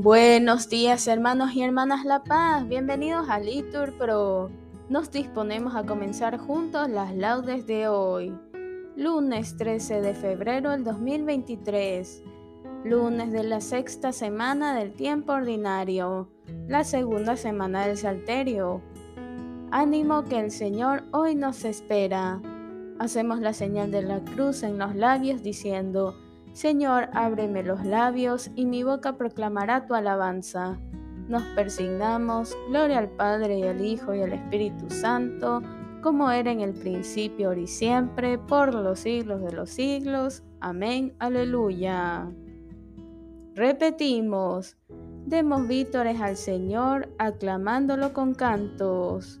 Buenos días hermanos y hermanas La Paz, bienvenidos a Litur Pro. Nos disponemos a comenzar juntos las laudes de hoy, lunes 13 de febrero del 2023, lunes de la sexta semana del tiempo ordinario, la segunda semana del Salterio. Ánimo que el Señor hoy nos espera. Hacemos la señal de la cruz en los labios diciendo, Señor, ábreme los labios y mi boca proclamará tu alabanza. Nos persignamos, gloria al Padre y al Hijo y al Espíritu Santo, como era en el principio, ahora y siempre, por los siglos de los siglos. Amén, aleluya. Repetimos, demos vítores al Señor, aclamándolo con cantos.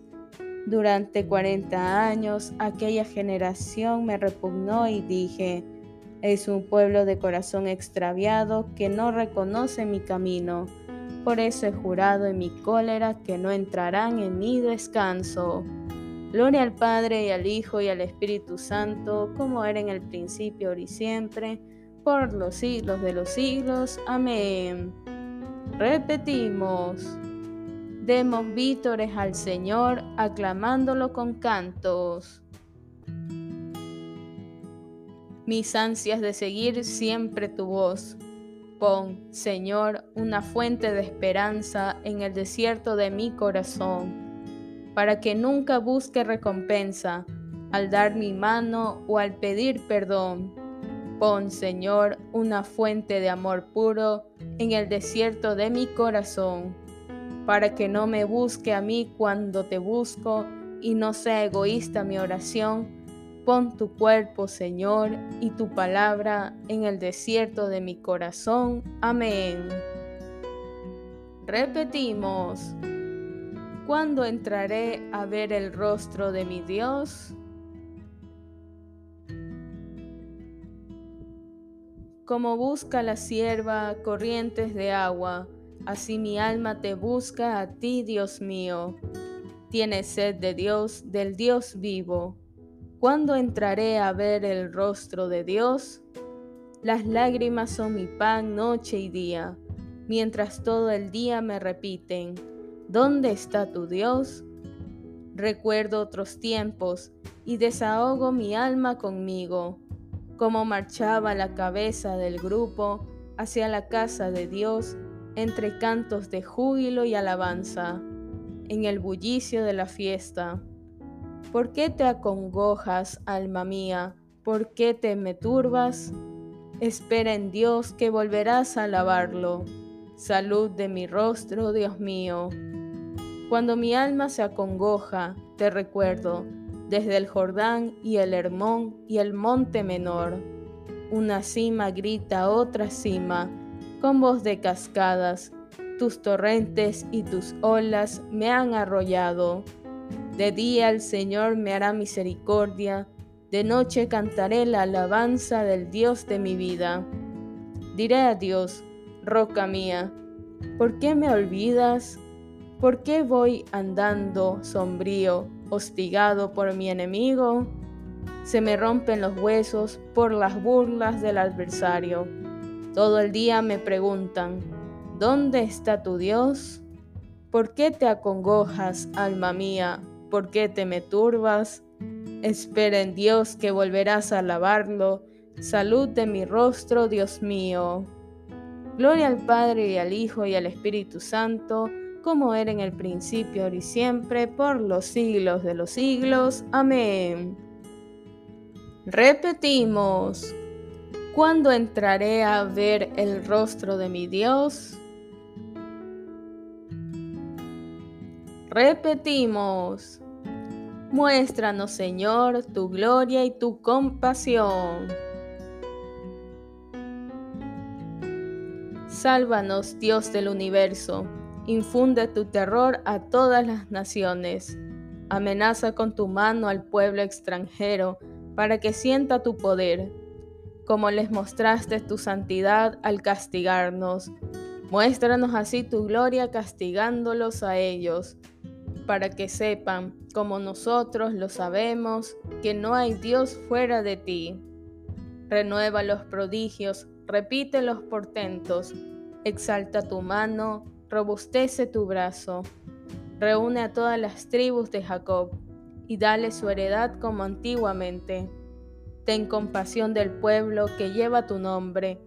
Durante cuarenta años aquella generación me repugnó y dije, es un pueblo de corazón extraviado que no reconoce mi camino. Por eso he jurado en mi cólera que no entrarán en mi descanso. Gloria al Padre y al Hijo y al Espíritu Santo, como era en el principio, ahora y siempre, por los siglos de los siglos. Amén. Repetimos. Demos vítores al Señor, aclamándolo con cantos. Mis ansias de seguir siempre tu voz. Pon, Señor, una fuente de esperanza en el desierto de mi corazón, para que nunca busque recompensa al dar mi mano o al pedir perdón. Pon, Señor, una fuente de amor puro en el desierto de mi corazón para que no me busque a mí cuando te busco y no sea egoísta mi oración. Pon tu cuerpo, Señor, y tu palabra en el desierto de mi corazón. Amén. Repetimos, ¿cuándo entraré a ver el rostro de mi Dios? Como busca la sierva corrientes de agua, Así mi alma te busca a ti, Dios mío. Tienes sed de Dios, del Dios vivo. ¿Cuándo entraré a ver el rostro de Dios? Las lágrimas son mi pan noche y día, mientras todo el día me repiten, ¿dónde está tu Dios? Recuerdo otros tiempos y desahogo mi alma conmigo, como marchaba la cabeza del grupo hacia la casa de Dios entre cantos de júbilo y alabanza, en el bullicio de la fiesta. ¿Por qué te acongojas, alma mía? ¿Por qué te me turbas? Espera en Dios que volverás a alabarlo. Salud de mi rostro, Dios mío. Cuando mi alma se acongoja, te recuerdo, desde el Jordán y el Hermón y el monte menor. Una cima grita a otra cima, con voz de cascadas, tus torrentes y tus olas me han arrollado. De día el Señor me hará misericordia, de noche cantaré la alabanza del Dios de mi vida. Diré a Dios, roca mía, ¿por qué me olvidas? ¿Por qué voy andando sombrío, hostigado por mi enemigo? Se me rompen los huesos por las burlas del adversario todo el día me preguntan, ¿dónde está tu Dios? ¿Por qué te acongojas, alma mía? ¿Por qué te me turbas? Espera en Dios que volverás a alabarlo. Salud de mi rostro, Dios mío. Gloria al Padre y al Hijo y al Espíritu Santo, como era en el principio, ahora y siempre, por los siglos de los siglos. Amén. Repetimos, ¿cuándo entraré a ver el rostro de mi Dios? Repetimos, muéstranos Señor tu gloria y tu compasión. Sálvanos Dios del universo Infunde tu terror a todas las naciones. Amenaza con tu mano al pueblo extranjero para que sienta tu poder, como les mostraste tu santidad al castigarnos. Muéstranos así tu gloria castigándolos a ellos, para que sepan, como nosotros lo sabemos, que no hay Dios fuera de ti. Renueva los prodigios, repite los portentos, exalta tu mano, robustece tu brazo, reúne a todas las tribus de Jacob y dale su heredad como antiguamente. Ten compasión del pueblo que lleva tu nombre,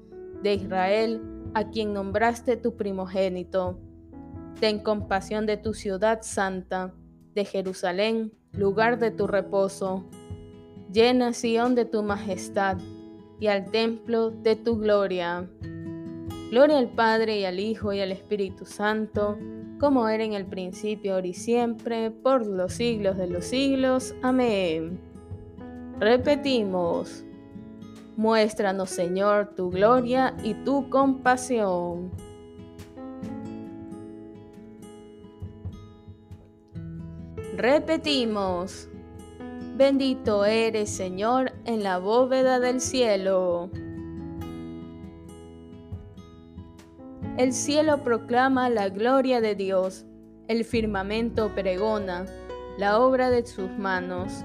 de Israel, a quien nombraste tu primogénito. Ten compasión de tu ciudad santa, de Jerusalén, lugar de tu reposo. Llena Sión de tu majestad y al templo de tu gloria. Gloria al Padre y al Hijo y al Espíritu Santo, como era en el principio, ahora y siempre, por los siglos de los siglos. Amén. Repetimos, muéstranos Señor tu gloria y tu compasión. Repetimos, bendito eres Señor en la bóveda del cielo. El cielo proclama la gloria de Dios, el firmamento pregona la obra de sus manos.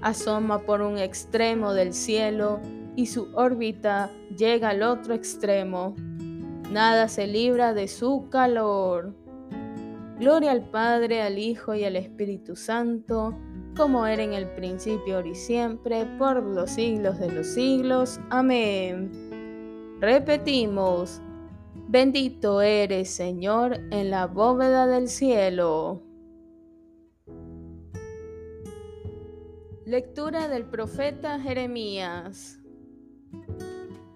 Asoma por un extremo del cielo y su órbita llega al otro extremo. Nada se libra de su calor. Gloria al Padre, al Hijo y al Espíritu Santo, como era en el principio, ahora y siempre, por los siglos de los siglos. Amén. Repetimos, Bendito eres, Señor, en la bóveda del cielo. Lectura del profeta Jeremías.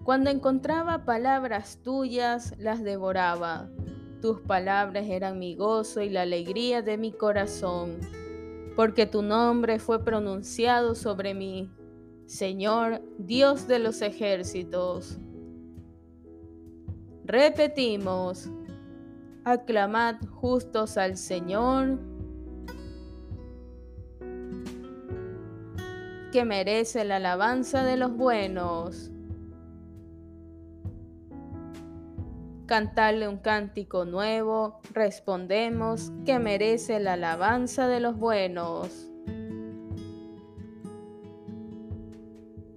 Cuando encontraba palabras tuyas, las devoraba. Tus palabras eran mi gozo y la alegría de mi corazón, porque tu nombre fue pronunciado sobre mí, Señor, Dios de los ejércitos. Repetimos, aclamad justos al Señor, que merece la alabanza de los buenos. Cantarle un cántico nuevo, respondemos que merece la alabanza de los buenos.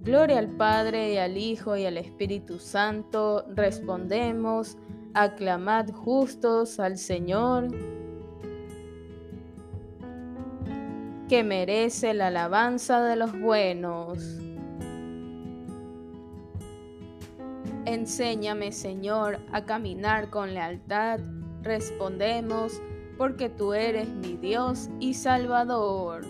Gloria al Padre y al Hijo y al Espíritu Santo, respondemos, aclamad justos al Señor, que merece la alabanza de los buenos. Enséñame, Señor, a caminar con lealtad, respondemos, porque tú eres mi Dios y Salvador.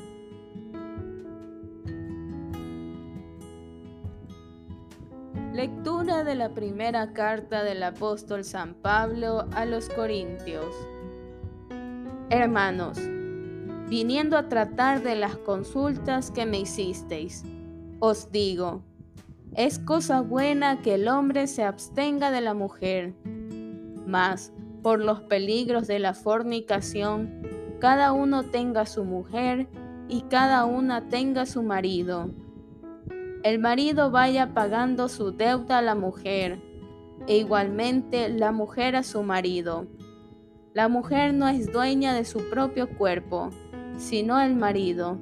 Lectura de la primera carta del apóstol San Pablo a los Corintios. Hermanos, viniendo a tratar de las consultas que me hicisteis, os digo, es cosa buena que el hombre se abstenga de la mujer, mas por los peligros de la fornicación, cada uno tenga su mujer y cada una tenga su marido. El marido vaya pagando su deuda a la mujer, e igualmente la mujer a su marido. La mujer no es dueña de su propio cuerpo, sino el marido.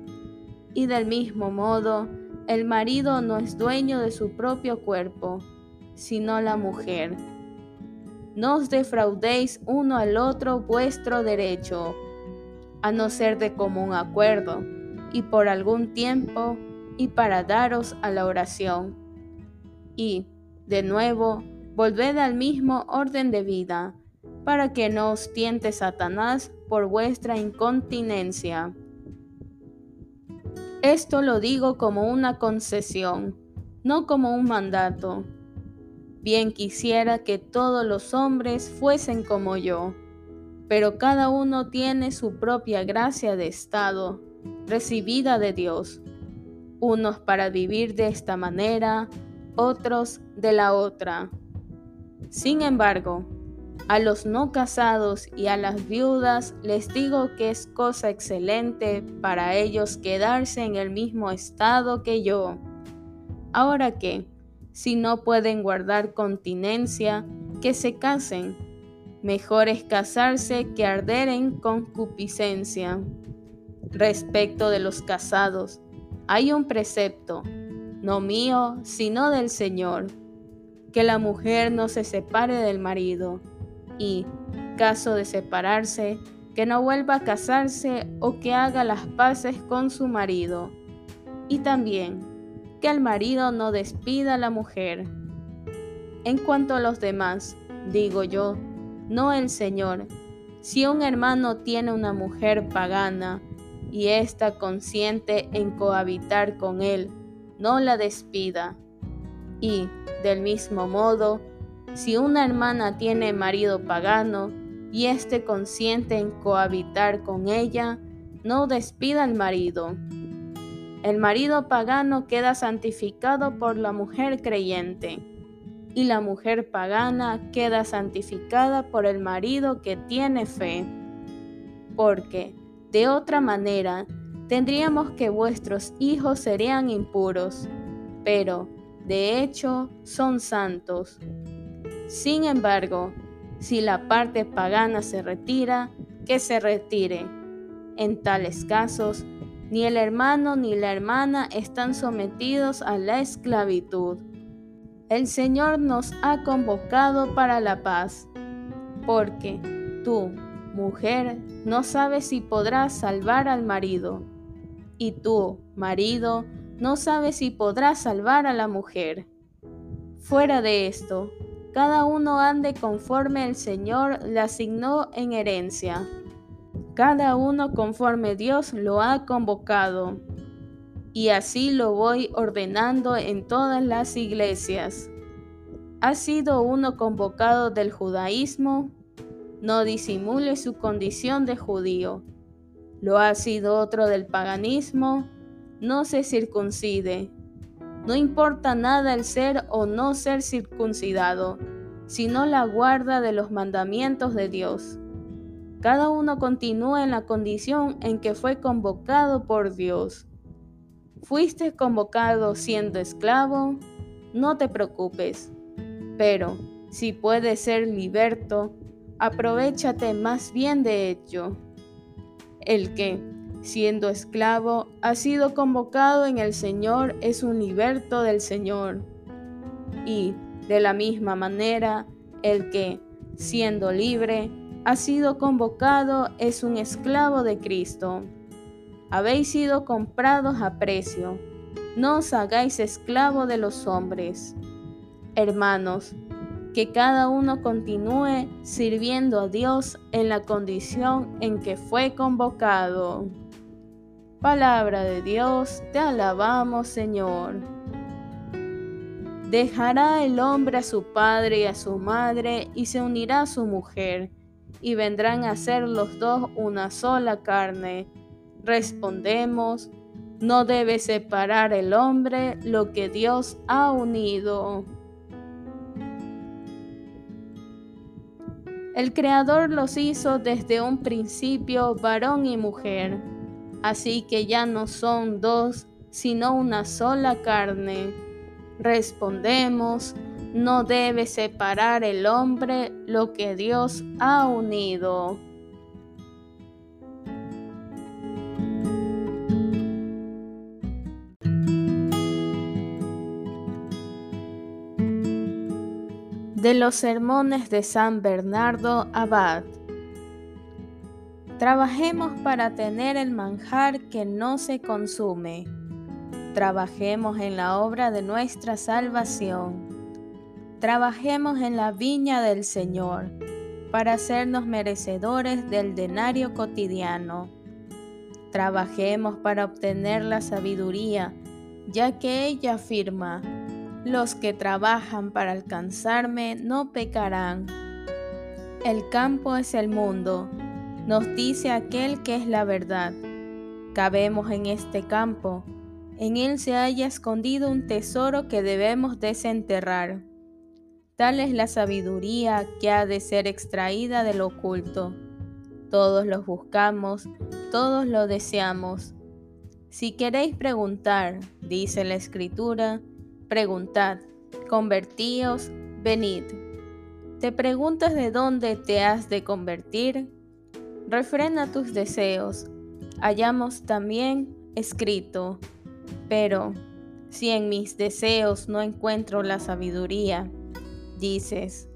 Y del mismo modo, el marido no es dueño de su propio cuerpo, sino la mujer. No os defraudéis uno al otro vuestro derecho, a no ser de común acuerdo, y por algún tiempo, y para daros a la oración. Y, de nuevo, volved al mismo orden de vida, para que no os tiente Satanás por vuestra incontinencia. Esto lo digo como una concesión, no como un mandato. Bien quisiera que todos los hombres fuesen como yo, pero cada uno tiene su propia gracia de estado, recibida de Dios, unos para vivir de esta manera, otros de la otra. Sin embargo, a los no casados y a las viudas les digo que es cosa excelente para ellos quedarse en el mismo estado que yo. Ahora que, si no pueden guardar continencia, que se casen. Mejor es casarse que arder en concupiscencia. Respecto de los casados, hay un precepto, no mío, sino del Señor, que la mujer no se separe del marido y, caso de separarse, que no vuelva a casarse o que haga las paces con su marido. Y también que el marido no despida a la mujer. En cuanto a los demás, digo yo, no el Señor. Si un hermano tiene una mujer pagana y está consciente en cohabitar con él, no la despida. Y, del mismo modo, si una hermana tiene marido pagano y esté consciente en cohabitar con ella, no despida al marido. El marido pagano queda santificado por la mujer creyente y la mujer pagana queda santificada por el marido que tiene fe. Porque, de otra manera, tendríamos que vuestros hijos serían impuros, pero, de hecho, son santos. Sin embargo, si la parte pagana se retira, que se retire. En tales casos, ni el hermano ni la hermana están sometidos a la esclavitud. El Señor nos ha convocado para la paz, porque tú, mujer, no sabes si podrás salvar al marido, y tú, marido, no sabes si podrás salvar a la mujer. Fuera de esto, cada uno ande conforme el Señor le asignó en herencia. Cada uno conforme Dios lo ha convocado. Y así lo voy ordenando en todas las iglesias. ¿Ha sido uno convocado del judaísmo? No disimule su condición de judío. ¿Lo ha sido otro del paganismo? No se circuncide no importa nada el ser o no ser circuncidado, sino la guarda de los mandamientos de Dios. Cada uno continúa en la condición en que fue convocado por Dios. ¿Fuiste convocado siendo esclavo? No te preocupes. Pero, si puedes ser liberto, aprovechate más bien de ello. El que, siendo esclavo, ha sido convocado en el Señor, es un liberto del Señor. Y, de la misma manera, el que, siendo libre, ha sido convocado, es un esclavo de Cristo. Habéis sido comprados a precio. No os hagáis esclavo de los hombres. Hermanos, que cada uno continúe sirviendo a Dios en la condición en que fue convocado. Palabra de Dios, te alabamos Señor. Dejará el hombre a su padre y a su madre y se unirá a su mujer, y vendrán a ser los dos una sola carne. Respondemos, no debe separar el hombre lo que Dios ha unido. El Creador los hizo desde un principio varón y mujer así que ya no son dos, sino una sola carne. Respondemos, No debe separar el hombre lo que Dios ha unido. de los sermones de San Bernardo Abad. Trabajemos para tener el manjar que no se consume. Trabajemos en la obra de nuestra salvación. Trabajemos en la viña del Señor para hacernos merecedores del denario cotidiano. Trabajemos para obtener la sabiduría, ya que ella afirma, los que trabajan para alcanzarme no pecarán. El campo es el mundo, nos dice aquel que es la verdad. Cabemos en este campo, en él se haya escondido un tesoro que debemos desenterrar. Tal es la sabiduría que ha de ser extraída del oculto. Todos los buscamos, todos lo deseamos. Si queréis preguntar, dice la Escritura, Preguntad, convertíos, venid. ¿Te preguntas de dónde te has de convertir? Refrena tus deseos. Hallamos también escrito, pero si en mis deseos no encuentro la sabiduría, dices,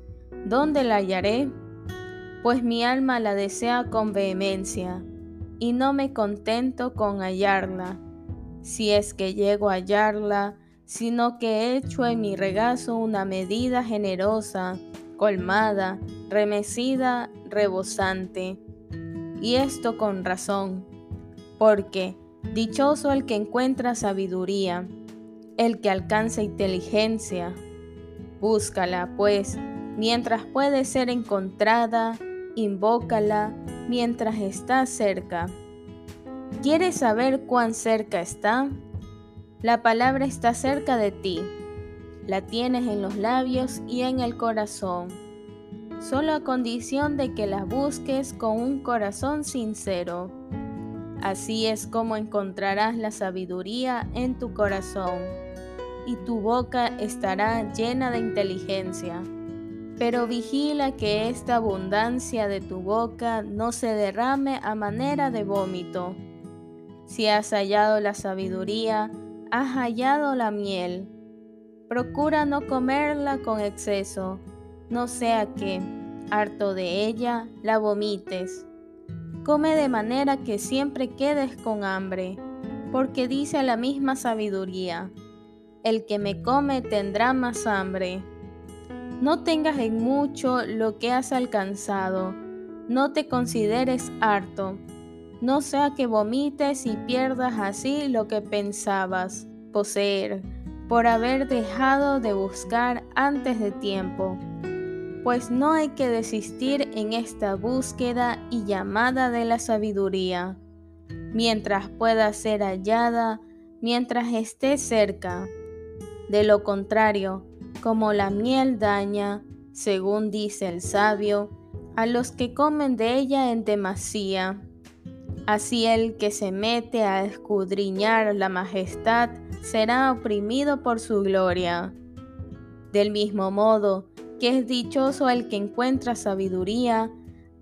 ¿dónde la hallaré? Pues mi alma la desea con vehemencia, y no me contento con hallarla. Si es que llego a hallarla, sino que he hecho en mi regazo una medida generosa, colmada, remecida, rebosante. Y esto con razón, porque dichoso el que encuentra sabiduría, el que alcanza inteligencia. Búscala, pues, mientras puede ser encontrada, invócala mientras está cerca. ¿Quieres saber cuán cerca está? La palabra está cerca de ti, la tienes en los labios y en el corazón, solo a condición de que la busques con un corazón sincero. Así es como encontrarás la sabiduría en tu corazón, y tu boca estará llena de inteligencia. Pero vigila que esta abundancia de tu boca no se derrame a manera de vómito. Si has hallado la sabiduría, has hallado la miel. Procura no comerla con exceso, no sea que, harto de ella, la vomites. Come de manera que siempre quedes con hambre, porque dice la misma sabiduría, el que me come tendrá más hambre. No tengas en mucho lo que has alcanzado, no te consideres harto no sea que vomites y pierdas así lo que pensabas poseer por haber dejado de buscar antes de tiempo. Pues no hay que desistir en esta búsqueda y llamada de la sabiduría, mientras pueda ser hallada, mientras esté cerca. De lo contrario, como la miel daña, según dice el sabio, a los que comen de ella en demasía, Así el que se mete a escudriñar la majestad será oprimido por su gloria. Del mismo modo que es dichoso el que encuentra sabiduría,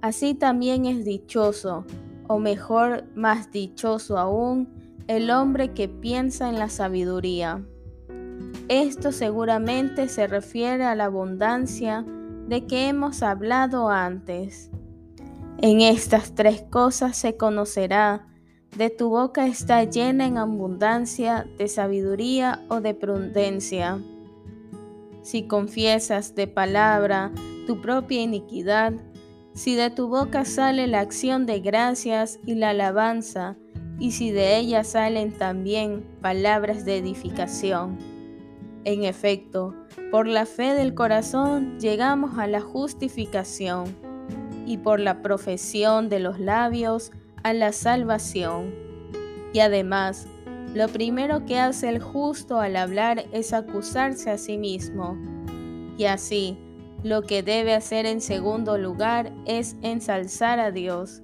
así también es dichoso, o mejor, más dichoso aún, el hombre que piensa en la sabiduría. Esto seguramente se refiere a la abundancia de que hemos hablado antes. En estas tres cosas se conocerá, de tu boca está llena en abundancia de sabiduría o de prudencia. Si confiesas de palabra tu propia iniquidad, si de tu boca sale la acción de gracias y la alabanza, y si de ella salen también palabras de edificación. En efecto, por la fe del corazón llegamos a la justificación y por la profesión de los labios a la salvación. Y además, lo primero que hace el justo al hablar es acusarse a sí mismo. Y así, lo que debe hacer en segundo lugar es ensalzar a Dios.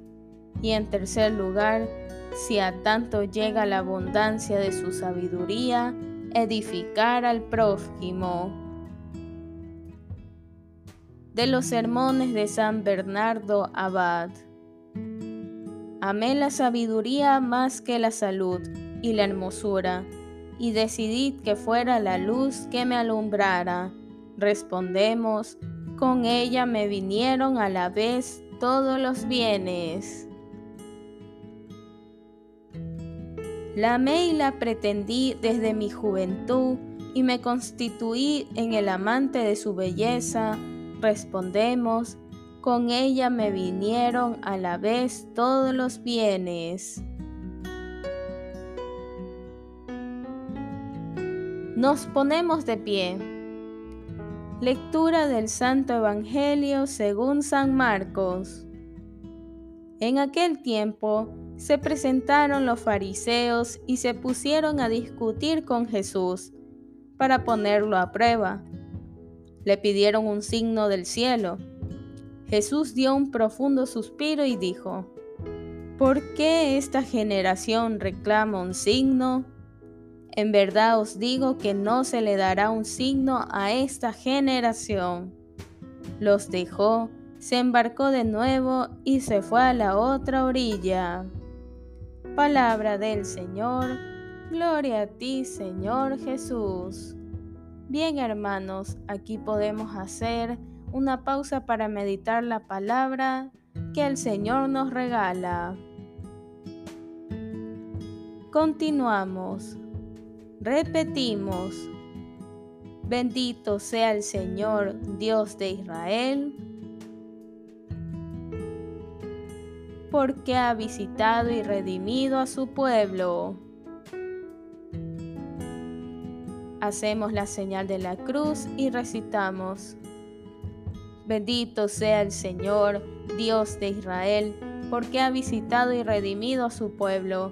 Y en tercer lugar, si a tanto llega la abundancia de su sabiduría, edificar al prójimo. de los sermones de San Bernardo Abad. Amé la sabiduría más que la salud y la hermosura, y decidí que fuera la luz que me alumbrara. Respondemos, con ella me vinieron a la vez todos los bienes. La amé y la pretendí desde mi juventud y me constituí en el amante de su belleza. Respondemos, con ella me vinieron a la vez todos los bienes. Nos ponemos de pie. Lectura del Santo Evangelio según San Marcos. En aquel tiempo, se presentaron los fariseos y se pusieron a discutir con Jesús para ponerlo a prueba. Le pidieron un signo del cielo. Jesús dio un profundo suspiro y dijo, ¿Por qué esta generación reclama un signo? En verdad os digo que no se le dará un signo a esta generación. Los dejó, se embarcó de nuevo y se fue a la otra orilla. Palabra del Señor, gloria a ti Señor Jesús. Bien hermanos, aquí podemos hacer una pausa para meditar la palabra que el Señor nos regala. Continuamos. Repetimos. Bendito sea el Señor, Dios de Israel porque ha visitado y redimido a su pueblo. Hacemos la señal de la cruz y recitamos. Bendito sea el Señor, Dios de Israel, porque ha visitado y redimido a su pueblo,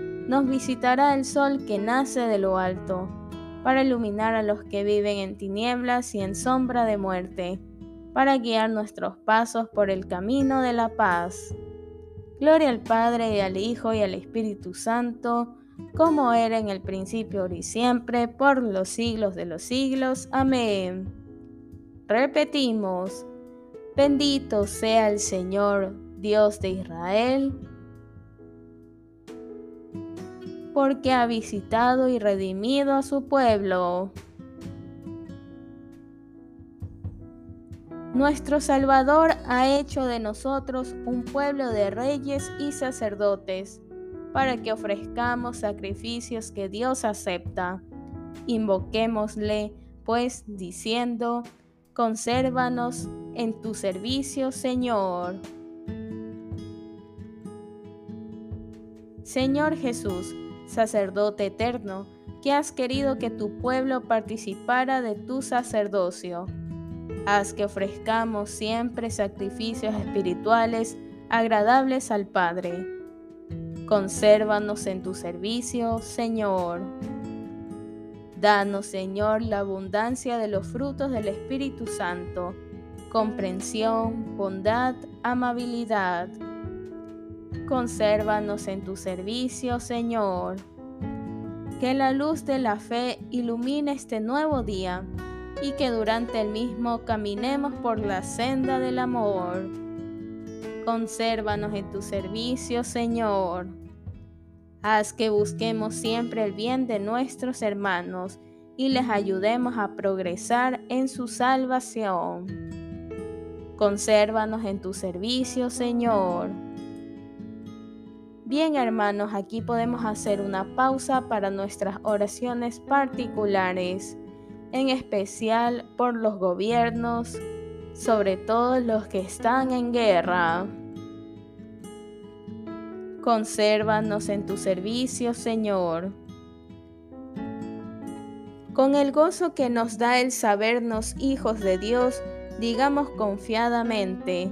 nos visitará el sol que nace de lo alto para iluminar a los que viven en tinieblas y en sombra de muerte, para guiar nuestros pasos por el camino de la paz. Gloria al Padre y al Hijo y al Espíritu Santo, como era en el principio, y siempre, por los siglos de los siglos. Amén. Repetimos, bendito sea el Señor, Dios de Israel, porque ha visitado y redimido a su pueblo. Nuestro Salvador ha hecho de nosotros un pueblo de reyes y sacerdotes, para que ofrezcamos sacrificios que Dios acepta. Invoquémosle, pues, diciendo, consérvanos en tu servicio, Señor. Señor Jesús, sacerdote eterno, que has querido que tu pueblo participara de tu sacerdocio. Haz que ofrezcamos siempre sacrificios espirituales agradables al Padre. Consérvanos en tu servicio, Señor. Danos, Señor, la abundancia de los frutos del Espíritu Santo, comprensión, bondad, amabilidad Consérvanos en tu servicio, Señor. Que la luz de la fe ilumine este nuevo día y que durante el mismo caminemos por la senda del amor. Consérvanos en tu servicio, Señor. Haz que busquemos siempre el bien de nuestros hermanos y les ayudemos a progresar en su salvación Consérvanos en tu servicio, Señor. Bien hermanos, aquí podemos hacer una pausa para nuestras oraciones particulares, en especial por los gobiernos, sobre todo los que están en guerra. Consérvanos en tu servicio, Señor. Con el gozo que nos da el sabernos hijos de Dios, digamos confiadamente,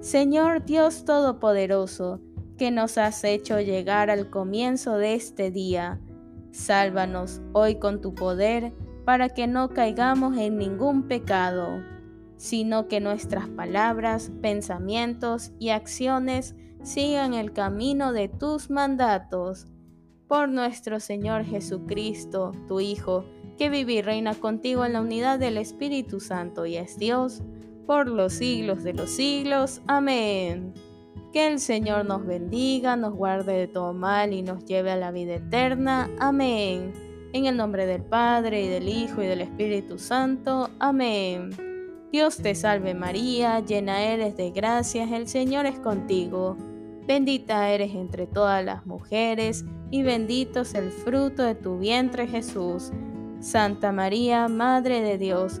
Señor Dios Todopoderoso, que nos has hecho llegar al comienzo de este día, sálvanos hoy con tu poder para que no caigamos en ningún pecado, sino que nuestras palabras, pensamientos y acciones sigan el camino de tus mandatos. Por nuestro Señor Jesucristo, tu Hijo, que vive y reina contigo en la unidad del Espíritu Santo y es Dios, por los siglos de los siglos. Amén. Que el Señor nos bendiga, nos guarde de todo mal y nos lleve a la vida eterna. Amén. En el nombre del Padre, y del Hijo, y del Espíritu Santo. Amén. Dios te salve María, llena eres de gracias, el Señor es contigo. Bendita eres entre todas las mujeres, y bendito es el fruto de tu vientre Jesús. Santa María, Madre de Dios,